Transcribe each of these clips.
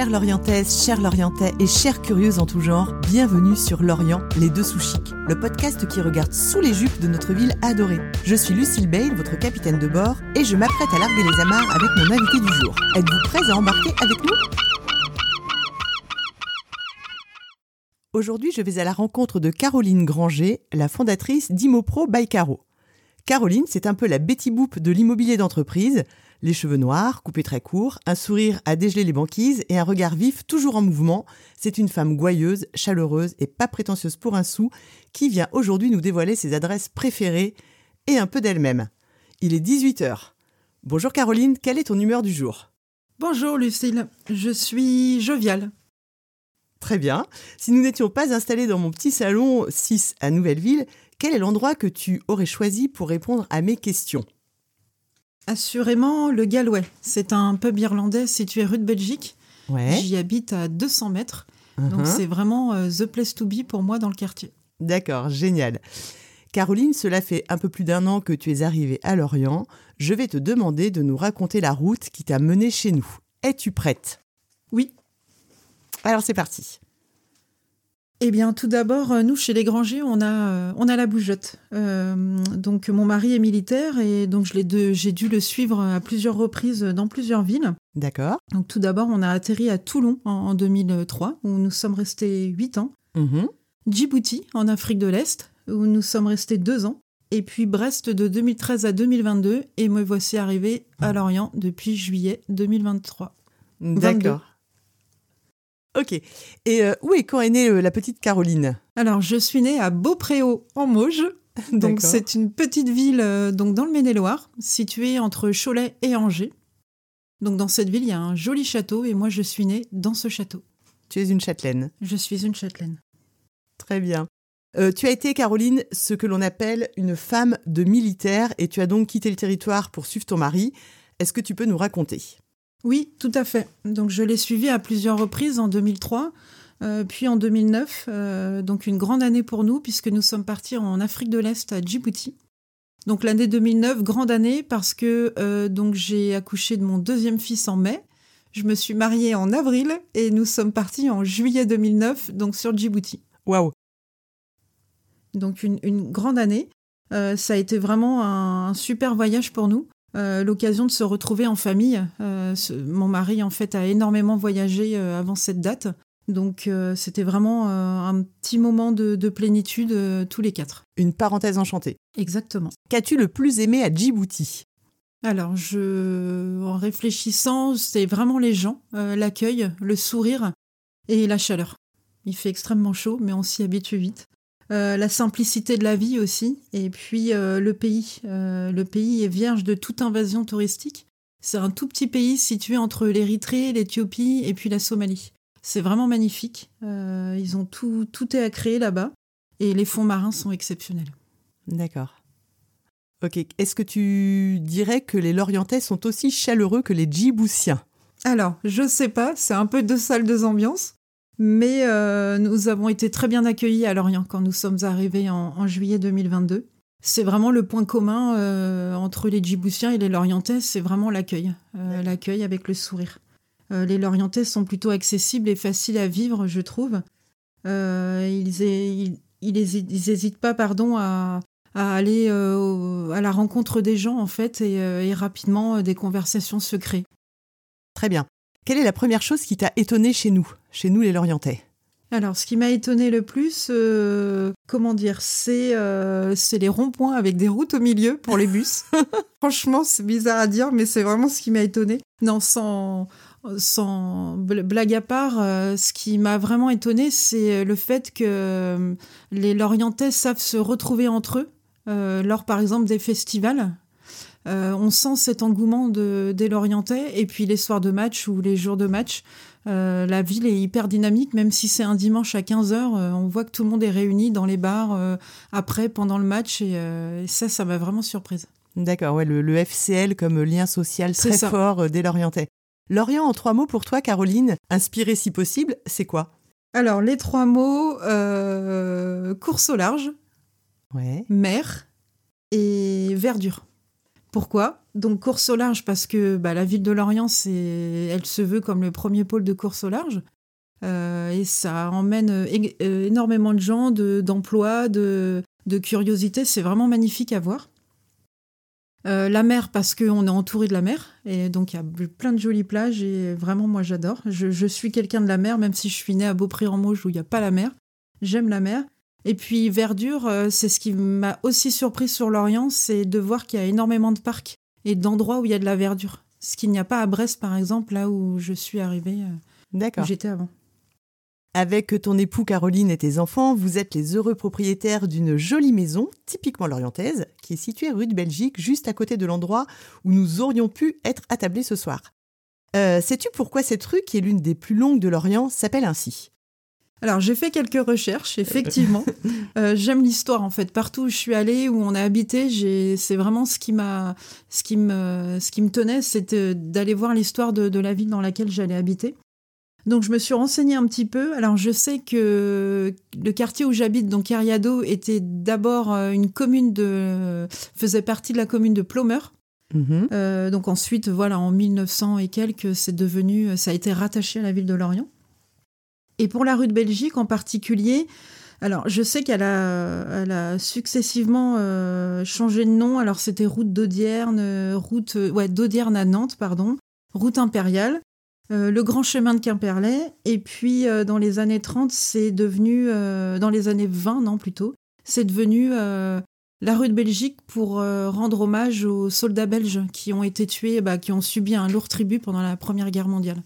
Chères Lorientaises, chers Lorientais et chères curieuses en tout genre, bienvenue sur Lorient, les deux sous chics, le podcast qui regarde sous les jupes de notre ville adorée. Je suis Lucille Bale, votre capitaine de bord, et je m'apprête à larguer les amarres avec mon invité du jour. Êtes-vous prêts à embarquer avec nous? Aujourd'hui, je vais à la rencontre de Caroline Granger, la fondatrice d'Imopro by Caro. Caroline, c'est un peu la Betty Boop de l'immobilier d'entreprise les cheveux noirs, coupés très courts, un sourire à dégeler les banquises et un regard vif toujours en mouvement. C'est une femme gouailleuse, chaleureuse et pas prétentieuse pour un sou qui vient aujourd'hui nous dévoiler ses adresses préférées et un peu d'elle-même. Il est 18h. Bonjour Caroline, quelle est ton humeur du jour? Bonjour Lucille, je suis joviale. Très bien. Si nous n'étions pas installés dans mon petit salon 6 à Nouvelleville, quel est l'endroit que tu aurais choisi pour répondre à mes questions? Assurément, le Galway. C'est un pub irlandais situé rue de Belgique. Ouais. J'y habite à 200 mètres. Donc Uh-huh. c'est vraiment euh, the place to be pour moi dans le quartier. D'accord, génial. Caroline, cela fait un peu plus d'un an que tu es arrivée à Lorient. Je vais te demander de nous raconter la route qui t'a menée chez nous. Es-tu prête? Oui. Alors c'est parti. Eh bien, tout d'abord, euh, nous, chez les Grangers, on a, euh, on a la bougeotte. Euh, donc, mon mari est militaire et donc j'ai dû le suivre à plusieurs reprises dans plusieurs villes. D'accord. Donc, tout d'abord, on a atterri à Toulon en, en 2003, où nous sommes restés 8 ans. Mhm. Djibouti, en Afrique de l'Est, où nous sommes restés 2 ans. Et puis Brest de 2013 à 2022, et me voici arrivé à Lorient depuis juillet 2023. D'accord. Ok. Et euh, où et quand est née euh, la petite Caroline? Alors, je suis née à Beaupréau, en Mauges. Donc, c'est une petite ville euh, donc dans le Maine-et-Loire, située entre Cholet et Angers. Donc, dans cette ville, il y a un joli château, et moi, je suis née dans ce château. Tu es une châtelaine. Je suis une châtelaine. Très bien. Tu as été, Caroline, ce que l'on appelle une femme de militaire et tu as donc quitté le territoire pour suivre ton mari. Est-ce que tu peux nous raconter? Oui, tout à fait. Donc je l'ai suivi à plusieurs reprises en 2003, euh, puis en 2009, euh, donc une grande année pour nous puisque nous sommes partis en Afrique de l'Est à Djibouti. Donc l'année 2009, grande année parce que euh, donc j'ai accouché de mon deuxième fils en mai. Je me suis mariée en avril et nous sommes partis en juillet 2009, donc sur Djibouti. Waouh Donc une, une grande année. Ça a été vraiment un, un super voyage pour nous. Euh, L'occasion de se retrouver en famille. Euh, ce- mon mari, en fait, a énormément voyagé euh, avant cette date. Donc c'était vraiment un petit moment de, de plénitude tous les quatre. Une parenthèse enchantée. Exactement. Qu'as-tu le plus aimé à Djibouti? Alors, je, en réfléchissant, c'est vraiment les gens, l'accueil, le sourire et la chaleur. Il fait extrêmement chaud, mais on s'y habitue vite. Euh, la simplicité de la vie aussi, et puis euh, le pays. Euh, le pays est vierge de toute invasion touristique. C'est un tout petit pays situé entre l'Érythrée, l'Éthiopie et puis la Somalie. C'est vraiment magnifique. Ils ont tout, tout est à créer là-bas, et les fonds marins sont exceptionnels. D'accord. Ok. Est-ce que tu dirais que les Lorientais sont aussi chaleureux que les Djiboutiens? Alors, je sais pas, c'est un peu deux salles, deux ambiances. Mais euh, nous avons été très bien accueillis à Lorient quand nous sommes arrivés en, en juillet 2022. C'est vraiment le point commun euh, entre les Djiboutiens et les Lorientais, c'est vraiment l'accueil. Euh, l'accueil avec le sourire. Les Lorientais sont plutôt accessibles et faciles à vivre, je trouve. Ils, ils, ils hési- ils hésitent pas pardon, à, à aller au- à la rencontre des gens, en fait, et, et rapidement, des conversations se créent. Très bien. Quelle est la première chose qui t'a étonné chez nous, chez nous les Lorientais? Alors, ce qui m'a étonné le plus, euh, comment dire, c'est euh, c'est les ronds-points avec des routes au milieu pour les bus. Franchement, c'est bizarre à dire, mais c'est vraiment ce qui m'a étonné. Non, sans, sans bl- blague à part, euh, ce qui m'a vraiment étonné, c'est le fait que les Lorientais savent se retrouver entre eux lors, par exemple, des festivals. Euh, on sent cet engouement de, des Lorientais et puis les soirs de match ou les jours de match. Euh, la ville est hyper dynamique, même si c'est un dimanche à 15h, on voit que tout le monde est réuni dans les bars euh, après, pendant le match, et, euh, et ça, ça m'a vraiment surprise. D'accord, ouais, le, le FCL comme lien social très fort euh, des Lorientais. Lorient, en trois mots pour toi, Caroline, inspiré si possible, c'est quoi? Alors, les trois mots, euh, course au large, Ouais. mer et verdure. Pourquoi? Donc course au large parce que bah, la ville de Lorient, elle se veut comme le premier pôle de course au large. Euh, et ça emmène euh, énormément de gens, de, d'emplois, de, de. C'est vraiment magnifique à voir. Euh, la mer parce qu'on est entouré de la mer et donc il y a plein de jolies plages et vraiment moi j'adore. Je, suis quelqu'un de la mer même si je suis née à Beaupré-en-Mauges où il n'y a pas la mer. J'aime la mer. Et puis verdure, euh, c'est ce qui m'a aussi surpris sur l'Orient, c'est de voir qu'il y a énormément de parcs et d'endroits où il y a de la verdure. Ce qu'il n'y a pas à Brest par exemple, là où je suis arrivée, euh, D'accord. où j'étais avant. Avec ton époux Caroline et tes enfants, vous êtes les heureux propriétaires d'une jolie maison, typiquement lorientaise, qui est située rue de Belgique, juste à côté de l'endroit où nous aurions pu être attablés ce soir. Euh, sais-tu pourquoi cette rue, qui est l'une des plus longues de Lorient, s'appelle ainsi? Alors j'ai fait quelques recherches, effectivement. Euh, j'aime l'histoire en fait. Partout où je suis allée, où on a habité, c'est vraiment ce qui m'a, ce qui me, ce qui me tenait, c'était d'aller voir l'histoire de, la ville dans laquelle j'allais habiter. Donc je me suis renseignée un petit peu. Alors je sais que le quartier où j'habite, donc Cariado, était d'abord euh, une commune de, faisait partie de la commune de Plomeur. Mhm. Euh, donc ensuite, voilà, en 1900 et quelques, c'est devenu, ça a été rattaché à la ville de Lorient. Et pour la rue de Belgique en particulier, alors je sais qu'elle a, successivement euh, changé de nom. Alors c'était route d'Audierne, route, ouais, d'Audierne à Nantes, pardon, route impériale. Euh, le grand chemin de Quimperlé. Et puis, euh, dans les années 30, c'est devenu, euh, dans les années 20, non, plutôt, c'est devenu la rue de Belgique pour rendre hommage aux soldats belges qui ont été tués, bah, qui ont subi un lourd tribut pendant la Première Guerre mondiale.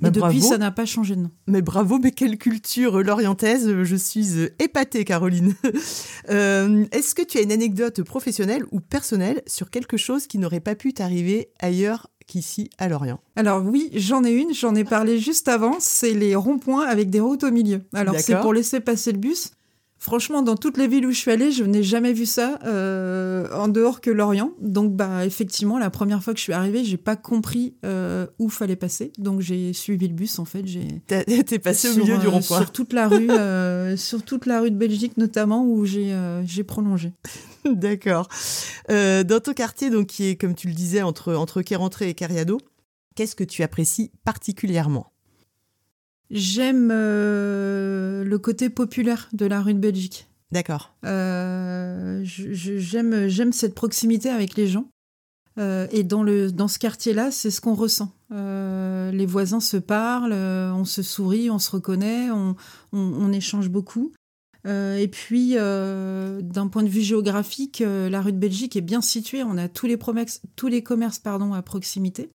Mais et depuis, bravo. ça n'a pas changé de nom. Mais bravo, mais quelle culture lorientaise Je suis épatée, Caroline. Est-ce que tu as une anecdote professionnelle ou personnelle sur quelque chose qui n'aurait pas pu t'arriver ailleurs qu'ici à Lorient? Alors oui, j'en ai une, j'en ai parlé juste avant, c'est les ronds-points avec des routes au milieu. Alors c'est pour laisser passer le bus. Franchement, dans toutes les villes où je suis allée, je n'ai jamais vu ça euh, en dehors que Lorient. Donc, bah, effectivement, la première fois que je suis arrivée, j'ai pas compris euh, où fallait passer. Donc, j'ai suivi le bus. En fait, j'ai. T'es passé au milieu du euh, rond-point. Sur toute la rue, euh, sur toute la rue de Belgique notamment, où j'ai j'ai prolongé. D'accord. Dans ton quartier, donc qui est comme tu le disais entre entre Quérentré et Cariado, qu'est-ce que tu apprécies particulièrement? J'aime euh, le côté populaire de la rue de Belgique. D'accord. Euh, j'aime j'aime cette proximité avec les gens. Euh, et dans, le, dans ce quartier-là, c'est ce qu'on ressent. Les voisins se parlent, on se sourit, on se reconnaît, on, on, on échange beaucoup. Et puis, d'un point de vue géographique, la rue de Belgique est bien située. On a tous les, promexes, tous les commerces pardon, à proximité.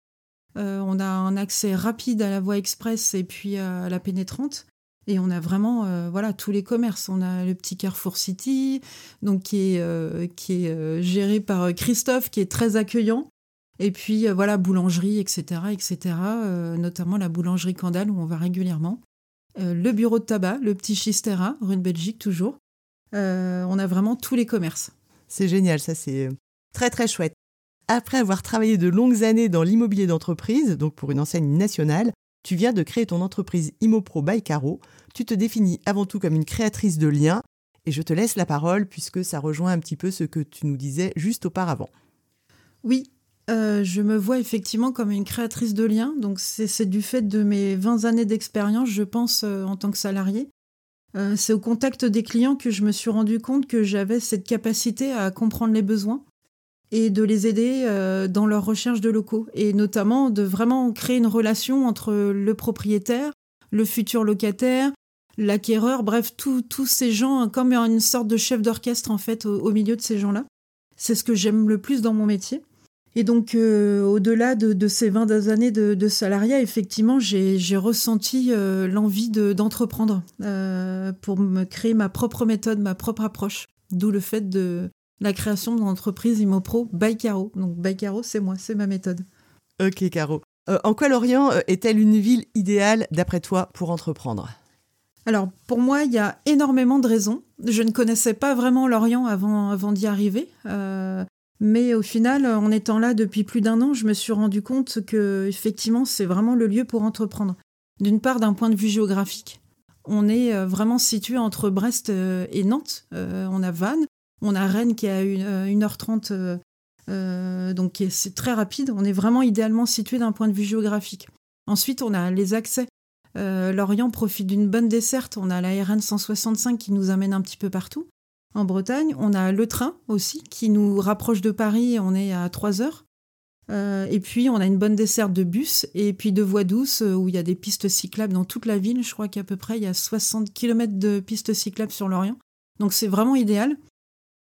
Euh, on a un accès rapide à la voie express et puis à la pénétrante. Et on a vraiment euh, voilà tous les commerces. On a le petit Carrefour City, donc qui est, euh, qui est géré par Christophe, qui est très accueillant. Et puis voilà boulangerie, etc., etc. notamment la boulangerie Candale où on va régulièrement. le bureau de tabac, le petit Chistera, rue de Belgique toujours. on a vraiment tous les commerces. C'est génial, ça c'est très très chouette. Après avoir travaillé de longues années dans l'immobilier d'entreprise, donc pour une enseigne nationale, tu viens de créer ton entreprise Immopro by Caro. Tu te définis avant tout comme une créatrice de liens et je te laisse la parole puisque ça rejoint un petit peu ce que tu nous disais juste auparavant. Oui, euh, je me vois effectivement comme une créatrice de liens. Donc c'est du fait de mes 20 années d'expérience, je pense, euh, en tant que salarié. Euh, c'est au contact des clients que je me suis rendu compte que j'avais cette capacité à comprendre les besoins et de les aider euh, dans leur recherche de locaux et notamment de vraiment créer une relation entre le propriétaire, le futur locataire, l'acquéreur, bref, tous ces gens comme une sorte de chef d'orchestre en fait au, au, milieu de ces gens-là. C'est ce que j'aime le plus dans mon métier. Et donc, euh, au-delà de, de, ces 20 années de, de salariat, effectivement, j'ai ressenti euh, l'envie d'entreprendre euh, pour me créer ma propre méthode, ma propre approche. D'où le fait de, la création de l'entreprise Imopro by Caro. Donc by Caro, c'est moi, c'est ma méthode. Ok Caro. Euh, en quoi Lorient euh, est-elle une ville idéale d'après toi pour entreprendre? Alors pour moi, il y a énormément de raisons. Je ne connaissais pas vraiment Lorient avant, avant d'y arriver. Euh, mais au final, en étant là depuis plus d'un an, je me suis rendu compte que effectivement, c'est vraiment le lieu pour entreprendre. D'une part, d'un point de vue géographique, on est vraiment situé entre Brest et Nantes. on a Vannes, on a Rennes qui est à 1h30 euh, donc c'est très rapide. On est vraiment idéalement situé d'un point de vue géographique. Ensuite, on a les accès. Lorient profite d'une bonne desserte. On a la RN 165 qui nous amène un petit peu partout. En Bretagne, on a le train aussi qui nous rapproche de Paris. On est à 3 heures. Euh, et puis, on a une bonne desserte de bus et puis de voies douces euh, où il y a des pistes cyclables dans toute la ville. Je crois qu'à peu près, il y a 60 km de pistes cyclables sur l'Orient. Donc, c'est vraiment idéal.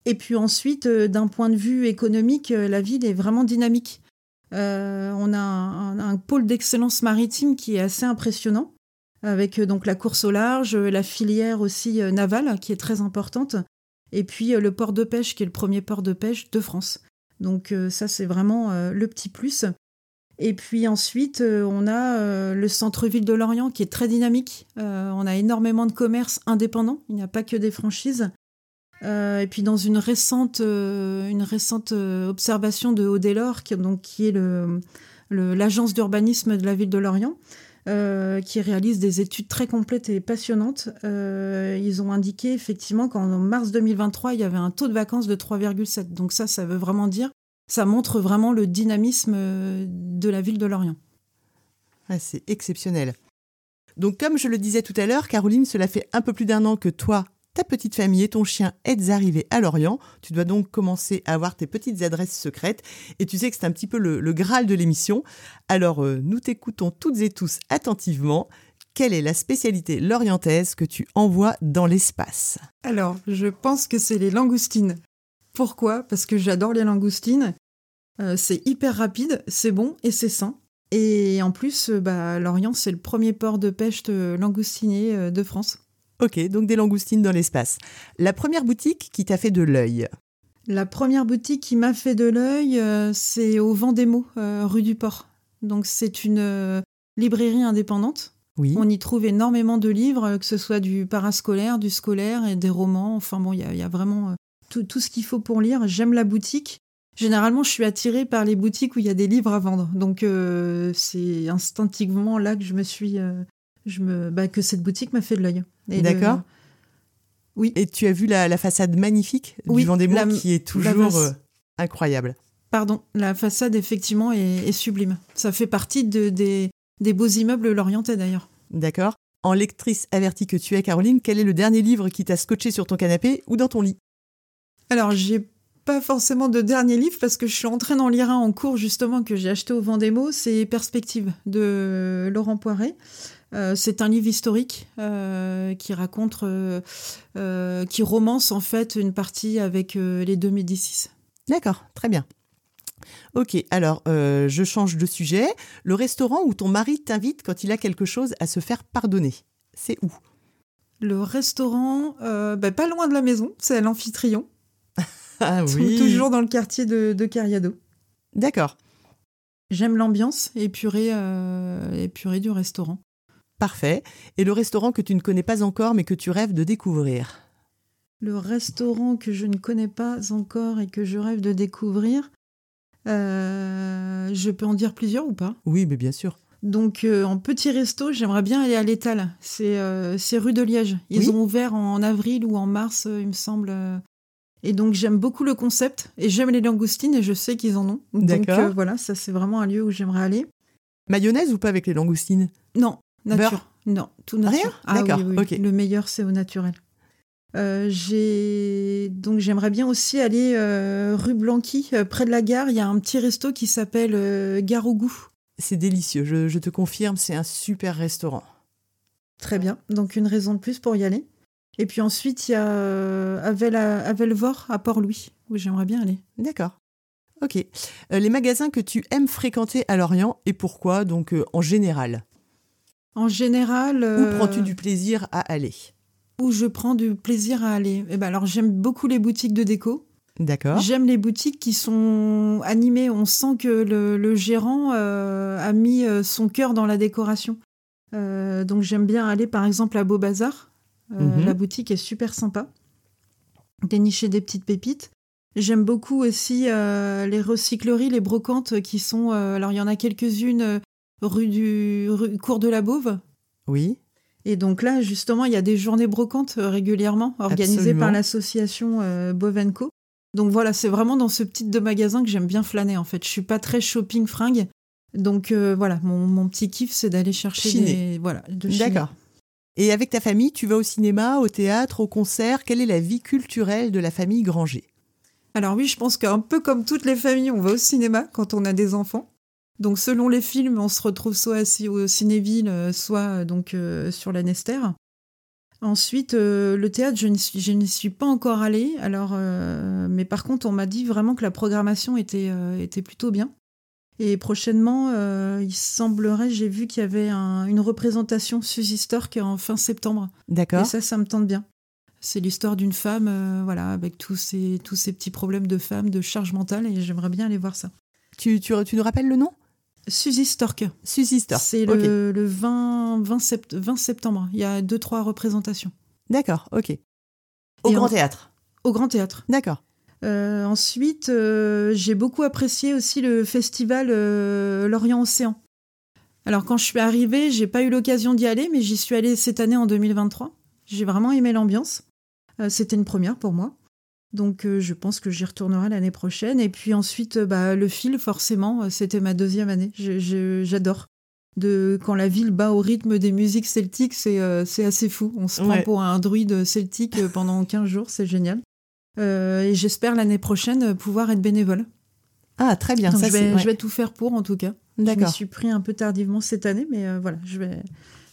Et puis ensuite, euh, d'un point de vue économique, la ville est vraiment dynamique. on a un, pôle d'excellence maritime qui est assez impressionnant, avec donc la course au large, la filière aussi navale qui est très importante, et puis le port de pêche qui est le premier port de pêche de France. Donc euh, ça, c'est vraiment euh, le petit plus. Et puis ensuite, euh, on a le centre-ville de Lorient qui est très dynamique. on a énormément de commerces indépendants. Il n'y a pas que des franchises. Et puis dans une récente, une récente observation de Audelor, qui, donc, qui est l'agence d'urbanisme de la ville de Lorient, qui réalise des études très complètes et passionnantes. ils ont indiqué effectivement qu'en mars 2023, il y avait un taux de vacances de 3,7. Donc ça, ça veut vraiment dire ça montre vraiment le dynamisme euh, de la ville de Lorient. c'est exceptionnel. Donc comme je le disais tout à l'heure, Caroline, cela fait un peu plus d'un an que toi, ta petite famille et ton chien êtes arrivés à Lorient. Tu dois donc commencer à avoir tes petites adresses secrètes et tu sais que c'est un petit peu le, graal de l'émission. Alors euh, nous t'écoutons toutes et tous attentivement. Quelle est la spécialité lorientaise que tu envoies dans l'espace? Alors, je pense que c'est les langoustines. Pourquoi? Parce que j'adore les langoustines. Euh, c'est hyper rapide, c'est bon et c'est sain. Et en plus, euh, bah, Lorient, c'est le premier port de pêche de langoustinier de France. Ok, donc des langoustines dans l'espace. La première boutique qui t'a fait de l'œil La première boutique qui m'a fait de l'œil, c'est au Vendémo, rue du Port. Donc c'est une librairie indépendante. Oui. On y trouve énormément de livres, que ce soit du parascolaire, du scolaire et des romans. Enfin bon, il y, y, a vraiment tout, ce qu'il faut pour lire. J'aime la boutique. Généralement, je suis attirée par les boutiques où il y a des livres à vendre. Donc, euh, c'est instinctivement là que je me suis. Euh, je me, bah, que cette boutique m'a fait de l'œil. D'accord. Oui. Et tu as vu la, façade magnifique du Vendémour qui est toujours euh, incroyable. Pardon, la façade effectivement est, sublime. Ça fait partie de, des, des beaux immeubles lorientais d'ailleurs. D'accord. En lectrice avertie que tu es, Caroline, quel est le dernier livre qui t'a scotché sur ton canapé ou dans ton lit? Alors, j'ai pas forcément de dernier livre parce que je suis en train d'en lire un en cours justement que j'ai acheté au Vendémo, c'est Perspective de Laurent Poiret. Euh, c'est un livre historique euh, qui raconte, euh, qui romance en fait une partie avec les deux Médicis. D'accord, très bien. Ok, alors je change de sujet. Le restaurant où ton mari t'invite quand il a quelque chose à se faire pardonner, c'est où? Le restaurant, ben, pas loin de la maison, c'est à l'Amphitryon. Ah oui. Toujours dans le quartier de, de Cariado. D'accord. J'aime l'ambiance épurée, euh, épurée du restaurant. Parfait. Et le restaurant que tu ne connais pas encore mais que tu rêves de découvrir? Le restaurant que je ne connais pas encore et que je rêve de découvrir, euh, je peux en dire plusieurs ou pas? Oui, mais bien sûr. Donc euh, en petit resto, j'aimerais bien aller à l'étal. C'est rue de Liège. Ils ont ouvert en avril ou en mars, il me semble. Et donc j'aime beaucoup le concept et j'aime les langoustines et je sais qu'ils en ont. Donc euh, voilà, ça c'est vraiment un lieu où j'aimerais aller. Mayonnaise ou pas avec les langoustines? Non, nature. Non, tout nature. Ah, D'accord, Le meilleur c'est au naturel. Euh, j'ai donc j'aimerais bien aussi aller euh, rue Blanqui, près de la gare. Il y a un petit resto qui s'appelle Gare au goût. C'est délicieux, je, je te confirme, c'est un super restaurant. Très bien, donc une raison de plus pour y aller. Et puis ensuite, il y a euh, Avel, Avelvor à Port-Louis, où j'aimerais bien aller. D'accord. Ok. Euh, les magasins que tu aimes fréquenter à Lorient et pourquoi, donc euh, en général? En général. Où prends-tu du plaisir à aller? Où je prends du plaisir à aller eh ben alors, j'aime beaucoup les boutiques de déco. D'accord. J'aime les boutiques qui sont animées. On sent que le, gérant a mis son cœur dans la décoration. donc j'aime bien aller par exemple à Beau Bazar euh, mhm. La boutique est super sympa. Dénicher des petites pépites. J'aime beaucoup aussi euh, les recycleries, les brocantes qui sont. Euh, alors, il y en a quelques-unes rue du cours de la Beauve. Oui. Et donc là, justement, il y a des journées brocantes régulièrement organisées par l'association Bovenco. Donc voilà, c'est vraiment dans ce petit de magasin que j'aime bien flâner en fait. Je suis pas très shopping fringue. Donc voilà, mon, petit kiff c'est d'aller chercher des voilà, de D'accord. Et avec ta famille, tu vas au cinéma, au théâtre, au concert, quelle est la vie culturelle de la famille Granger? Alors oui, je pense qu'un peu comme toutes les familles, on va au cinéma quand on a des enfants. Donc selon les films, on se retrouve soit au Cinéville, euh, soit donc euh, sur la Nester. Ensuite, euh, le théâtre, je n'y suis, pas encore allée. Alors, mais par contre, on m'a dit vraiment que la programmation était plutôt bien. Et prochainement, il semblerait, j'ai vu qu'il y avait une représentation Suzy Stork en fin septembre. D'accord. Et ça, ça me tente bien. C'est l'histoire d'une femme, voilà, avec tous ces, tous ces petits problèmes de femme, de charge mentale, et j'aimerais bien aller voir ça. Tu, tu, tu nous rappelles le nom? Suzy Stork. Suzy Stork. C'est le, 20, 20, septembre. Il y a deux, trois représentations. D'accord, ok. Au Grand Théâtre. Au Grand Théâtre. D'accord. Euh, ensuite, euh, j'ai beaucoup apprécié aussi le festival euh, Lorient Océan. Alors quand je suis arrivée, j'ai pas eu l'occasion d'y aller, mais j'y suis allée cette année en 2023. J'ai vraiment aimé l'ambiance. C'était une première pour moi. Donc euh, je pense que j'y retournerai l'année prochaine. Et puis ensuite, euh, bah, le fil, forcément, euh, c'était ma deuxième année. J'adore. De, quand la ville bat au rythme des musiques celtiques, c'est assez fou. On se prend pour un druide celtique pendant 15 jours, c'est génial. Et j'espère l'année prochaine pouvoir être bénévole. Ah, très bien. ça, je, vais, je vais tout faire pour, en tout cas. Je me suis pris un peu tardivement cette année, mais voilà, je vais,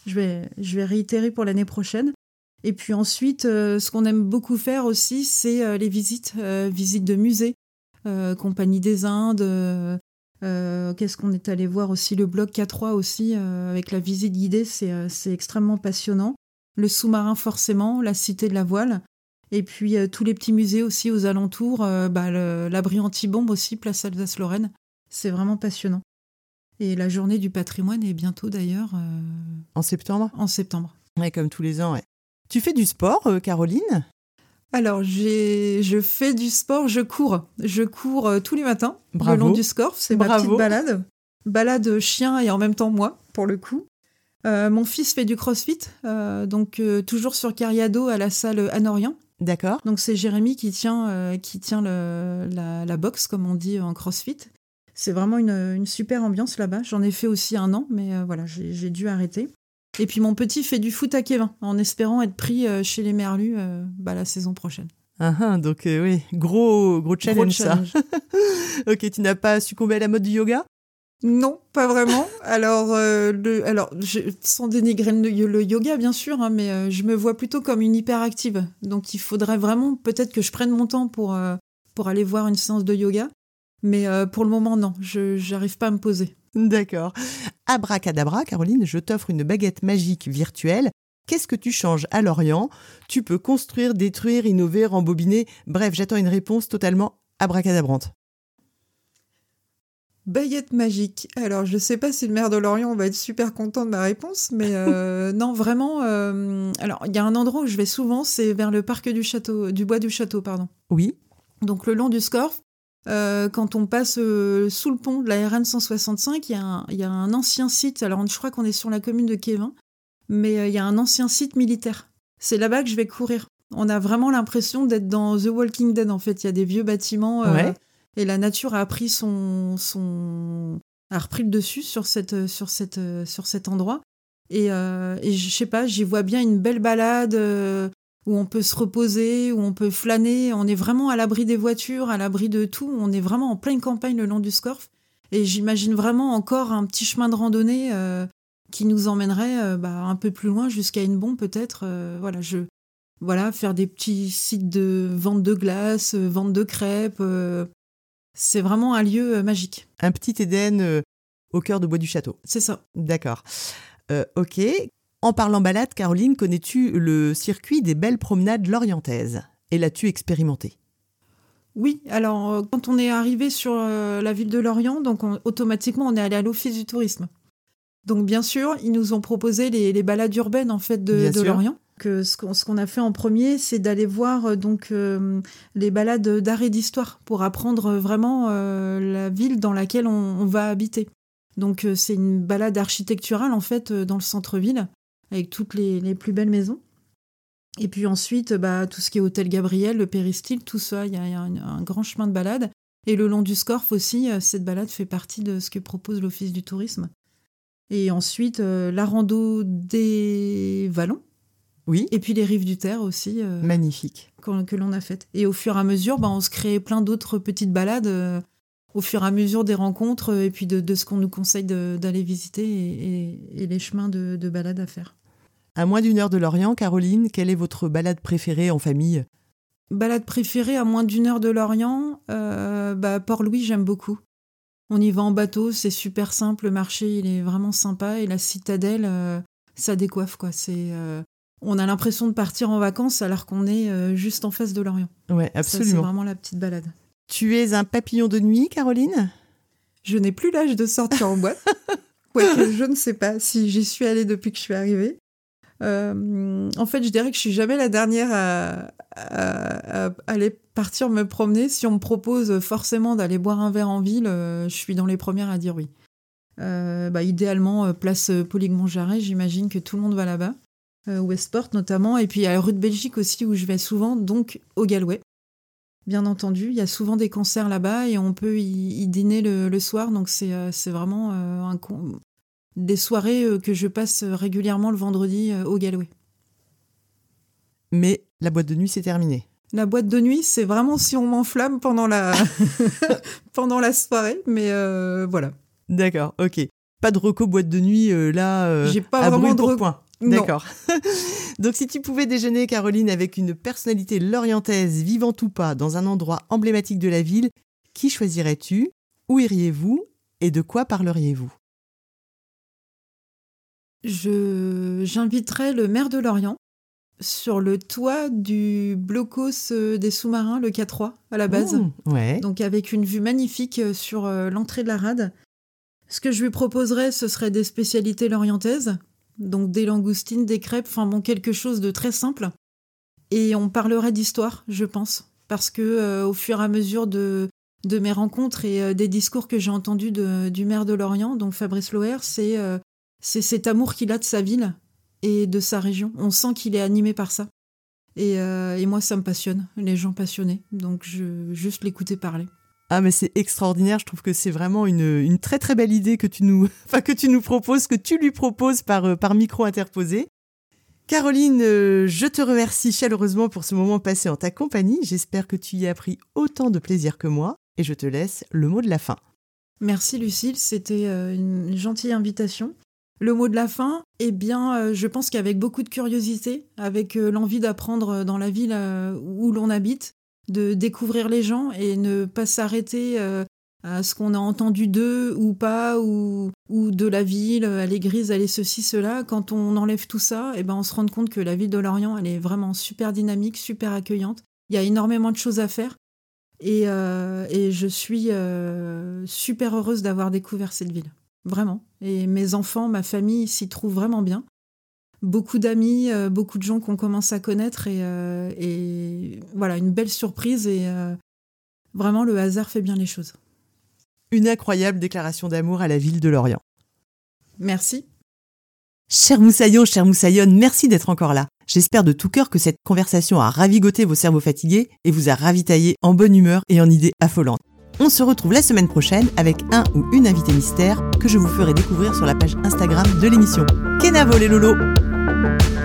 je, vais, je vais réitérer pour l'année prochaine. Et puis ensuite, euh, ce qu'on aime beaucoup faire aussi, c'est euh, les visites, euh, visites de musées, Compagnie des Indes. Qu'est-ce qu'on est allé voir aussi Le bloc K3 aussi, avec la visite guidée, c'est extrêmement passionnant. Le sous-marin forcément, la Cité de la Voile. Et puis tous les petits musées aussi aux alentours, bah, l'abri anti-bombe aussi, place Alsace-Lorraine. C'est vraiment passionnant. Et la journée du patrimoine est bientôt d'ailleurs. en septembre? En septembre. Ouais, comme tous les ans, ouais. Tu fais du sport, euh, Caroline? Alors, je fais du sport, je cours. Je cours euh, tous les matins le long du Scorf. C'est ma petite balade. Balade chien et en même temps moi, pour le coup. Euh, mon fils fait du crossfit, donc toujours sur Cariado à la salle Anorian. D'accord. Donc c'est Jérémy qui tient, qui tient la, boxe, comme on dit en crossfit. C'est vraiment une, une super ambiance là-bas. J'en ai fait aussi un an, mais voilà, j'ai dû arrêter. Et puis mon petit fait du foot à Kevin, en espérant être pris euh, chez les Merlus euh, bah, la saison prochaine. Ah, ah donc euh, oui, gros, gros challenge, ça. ok, tu n'as pas succombé à la mode du yoga? Non, pas vraiment. Alors, le, alors sans dénigrer le, yoga, bien sûr, hein, mais je me vois plutôt comme une hyperactive. Donc, il faudrait vraiment peut-être que je prenne mon temps pour, pour aller voir une séance de yoga. Mais pour le moment, non, je n'arrive pas à me poser. D'accord. Abracadabra, Caroline, je t'offre une baguette magique virtuelle. Qu'est-ce que tu changes à Lorient? Tu peux construire, détruire, innover, rembobiner. Bref, j'attends une réponse totalement abracadabrante. Baguette magique. Alors, je ne sais pas si le maire de Lorient va être super content de ma réponse, mais euh, non, vraiment. Euh, alors, il y a un endroit où je vais souvent, c'est vers le parc du château, du bois du château, pardon. Oui. Donc, le long du Scorf, euh, quand on passe sous le pont de la RN 165, il y, a un, ancien site. Alors, je crois qu'on est sur la commune de Kévin, mais il y a un ancien site militaire. C'est là-bas que je vais courir. On a vraiment l'impression d'être dans The Walking Dead. En fait, il y a des vieux bâtiments et la nature a pris son, son, a repris le dessus sur cette, sur cette, sur cet endroit. Et, et je sais pas, j'y vois bien une belle balade où on peut se reposer, où on peut flâner. On est vraiment à l'abri des voitures, à l'abri de tout. On est vraiment en pleine campagne le long du Scorf. Et j'imagine vraiment encore un petit chemin de randonnée euh, qui nous emmènerait euh, bah, un peu plus loin jusqu'à une bombe peut-être. Euh, voilà, je voilà faire des petits sites de vente de glace, vente de crêpes. C'est vraiment un lieu magique. Un petit Éden au cœur de Bois du Château. C'est ça. D'accord. ok. En parlant balade, Caroline, connais-tu le circuit des belles promenades lorientaises? Et l'as-tu expérimenté? Oui, alors euh, quand on est arrivé sur euh, la ville de Lorient, donc automatiquement on est allé à l'office du tourisme. Donc bien sûr, ils nous ont proposé les, balades urbaines en fait de, Lorient. Ce qu'on a fait en premier, c'est d'aller voir euh, donc les balades d'art et d'histoire pour apprendre vraiment la ville dans laquelle on, va habiter. Donc c'est une balade architecturale en fait dans le centre-ville avec toutes les, plus belles maisons. Et puis ensuite, bah, tout ce qui est Hôtel Gabriel, le Péristyle, tout ça, il y a, un, grand chemin de balade. Et le long du Scorf aussi, cette balade fait partie de ce que propose l'Office du tourisme. Et ensuite, la rando des Vallons, oui. Et puis les rives du Terre aussi. Euh, Magnifique. Que, l'on a faites. Et au fur et à mesure, bah, on se crée plein d'autres petites balades euh, au fur et à mesure des rencontres euh, et puis de, ce qu'on nous conseille d'aller visiter et, les chemins de, de balade à faire. À moins d'une heure de Lorient, Caroline, quelle est votre balade préférée en famille? Balade préférée à moins d'une heure de Lorient, bah, Port-Louis, j'aime beaucoup. On y va en bateau, c'est super simple, le marché il est vraiment sympa et la citadelle, ça décoiffe quoi. C'est on a l'impression de partir en vacances alors qu'on est euh, juste en face de l'Orient. Ouais, absolument. C'est vraiment la petite balade. Tu es un papillon de nuit, Caroline? Je n'ai plus l'âge de sortir en boîte. je ne sais pas si j'y suis allée depuis que je suis arrivée. Euh, en fait, je dirais que je suis jamais la dernière à, aller partir me promener. Si on me propose forcément d'aller boire un verre en ville, euh, je suis dans les premières à dire oui. Bah, idéalement, place Polygon-Jarret, j'imagine que tout le monde va là-bas. Euh, Westport notamment, et puis à la rue de Belgique aussi où je vais souvent, donc au Galway. Bien entendu, il y a souvent des concerts là-bas et on peut y, dîner le, soir, donc c'est euh, vraiment euh, un, des soirées que je passe régulièrement le vendredi au Galway. Mais la boîte de nuit, c'est terminé. La boîte de nuit, c'est vraiment si on m'enflamme pendant la pendant la soirée, mais voilà. D'accord, ok. Pas de reco boîte de nuit là. J'ai pas vraiment de point. D'accord. Donc si tu pouvais déjeuner, Caroline, avec une personnalité lorientaise, vivante ou pas, dans un endroit emblématique de la ville, qui choisirais-tu? Où iriez-vous? Et de quoi parleriez-vous? Je j'inviterais le maire de Lorient sur le toit du blocos euh, des sous-marins, le K3, à la base. ouais. Donc avec une vue magnifique euh, sur euh, l'entrée de la rade. Ce que je lui proposerais, ce serait des spécialités lorientaises, donc des langoustines, des crêpes, enfin bon, quelque chose de très simple. Et on parlerait d'histoire, je pense, parce que euh, au fur et à mesure de, de mes rencontres et euh, des discours que j'ai entendus du maire de Lorient, donc Fabrice Loher, euh, c'est cet amour qu'il a de sa ville et de sa région. On sent qu'il est animé par ça. Et, et, moi, ça me passionne, les gens passionnés. Donc, je juste l'écouter parler. Ah mais c'est extraordinaire, je trouve que c'est vraiment une, très très belle idée que tu nous, enfin, que tu nous proposes, que tu lui proposes par, euh, par micro interposé. Caroline, euh, je te remercie chaleureusement pour ce moment passé en ta compagnie. J'espère que tu y as pris autant de plaisir que moi et je te laisse le mot de la fin. Merci Lucille, c'était euh, une gentille invitation. Le mot de la fin, eh bien, je pense qu'avec beaucoup de curiosité, avec l'envie d'apprendre dans la ville où l'on habite, de découvrir les gens et ne pas s'arrêter euh, à ce qu'on a entendu d'eux ou pas, ou, ou de la ville, elle est grise, elle est ceci, cela. Quand on enlève tout ça, et eh ben on se rend compte que la ville de Lorient, elle est vraiment super dynamique, super accueillante. Il y a énormément de choses à faire. Et, euh, et je suis euh, super heureuse d'avoir découvert cette ville. Vraiment. Et mes enfants, ma famille s'y trouvent vraiment bien beaucoup d'amis, euh, beaucoup de gens qu'on commence à connaître euh, et, voilà, une belle surprise et euh, vraiment le hasard fait bien les choses. Une incroyable déclaration d'amour à la ville de Lorient. Merci. Cher Moussaillon, cher Moussaillonne, merci d'être encore là. J'espère de tout cœur que cette conversation a ravigoté vos cerveaux fatigués et vous a ravitaillé en bonne humeur et en idées affolantes. On se retrouve la semaine prochaine avec un ou une invitée mystère que je vous ferai découvrir sur la page Instagram de l'émission. Kenavo les lolos thank you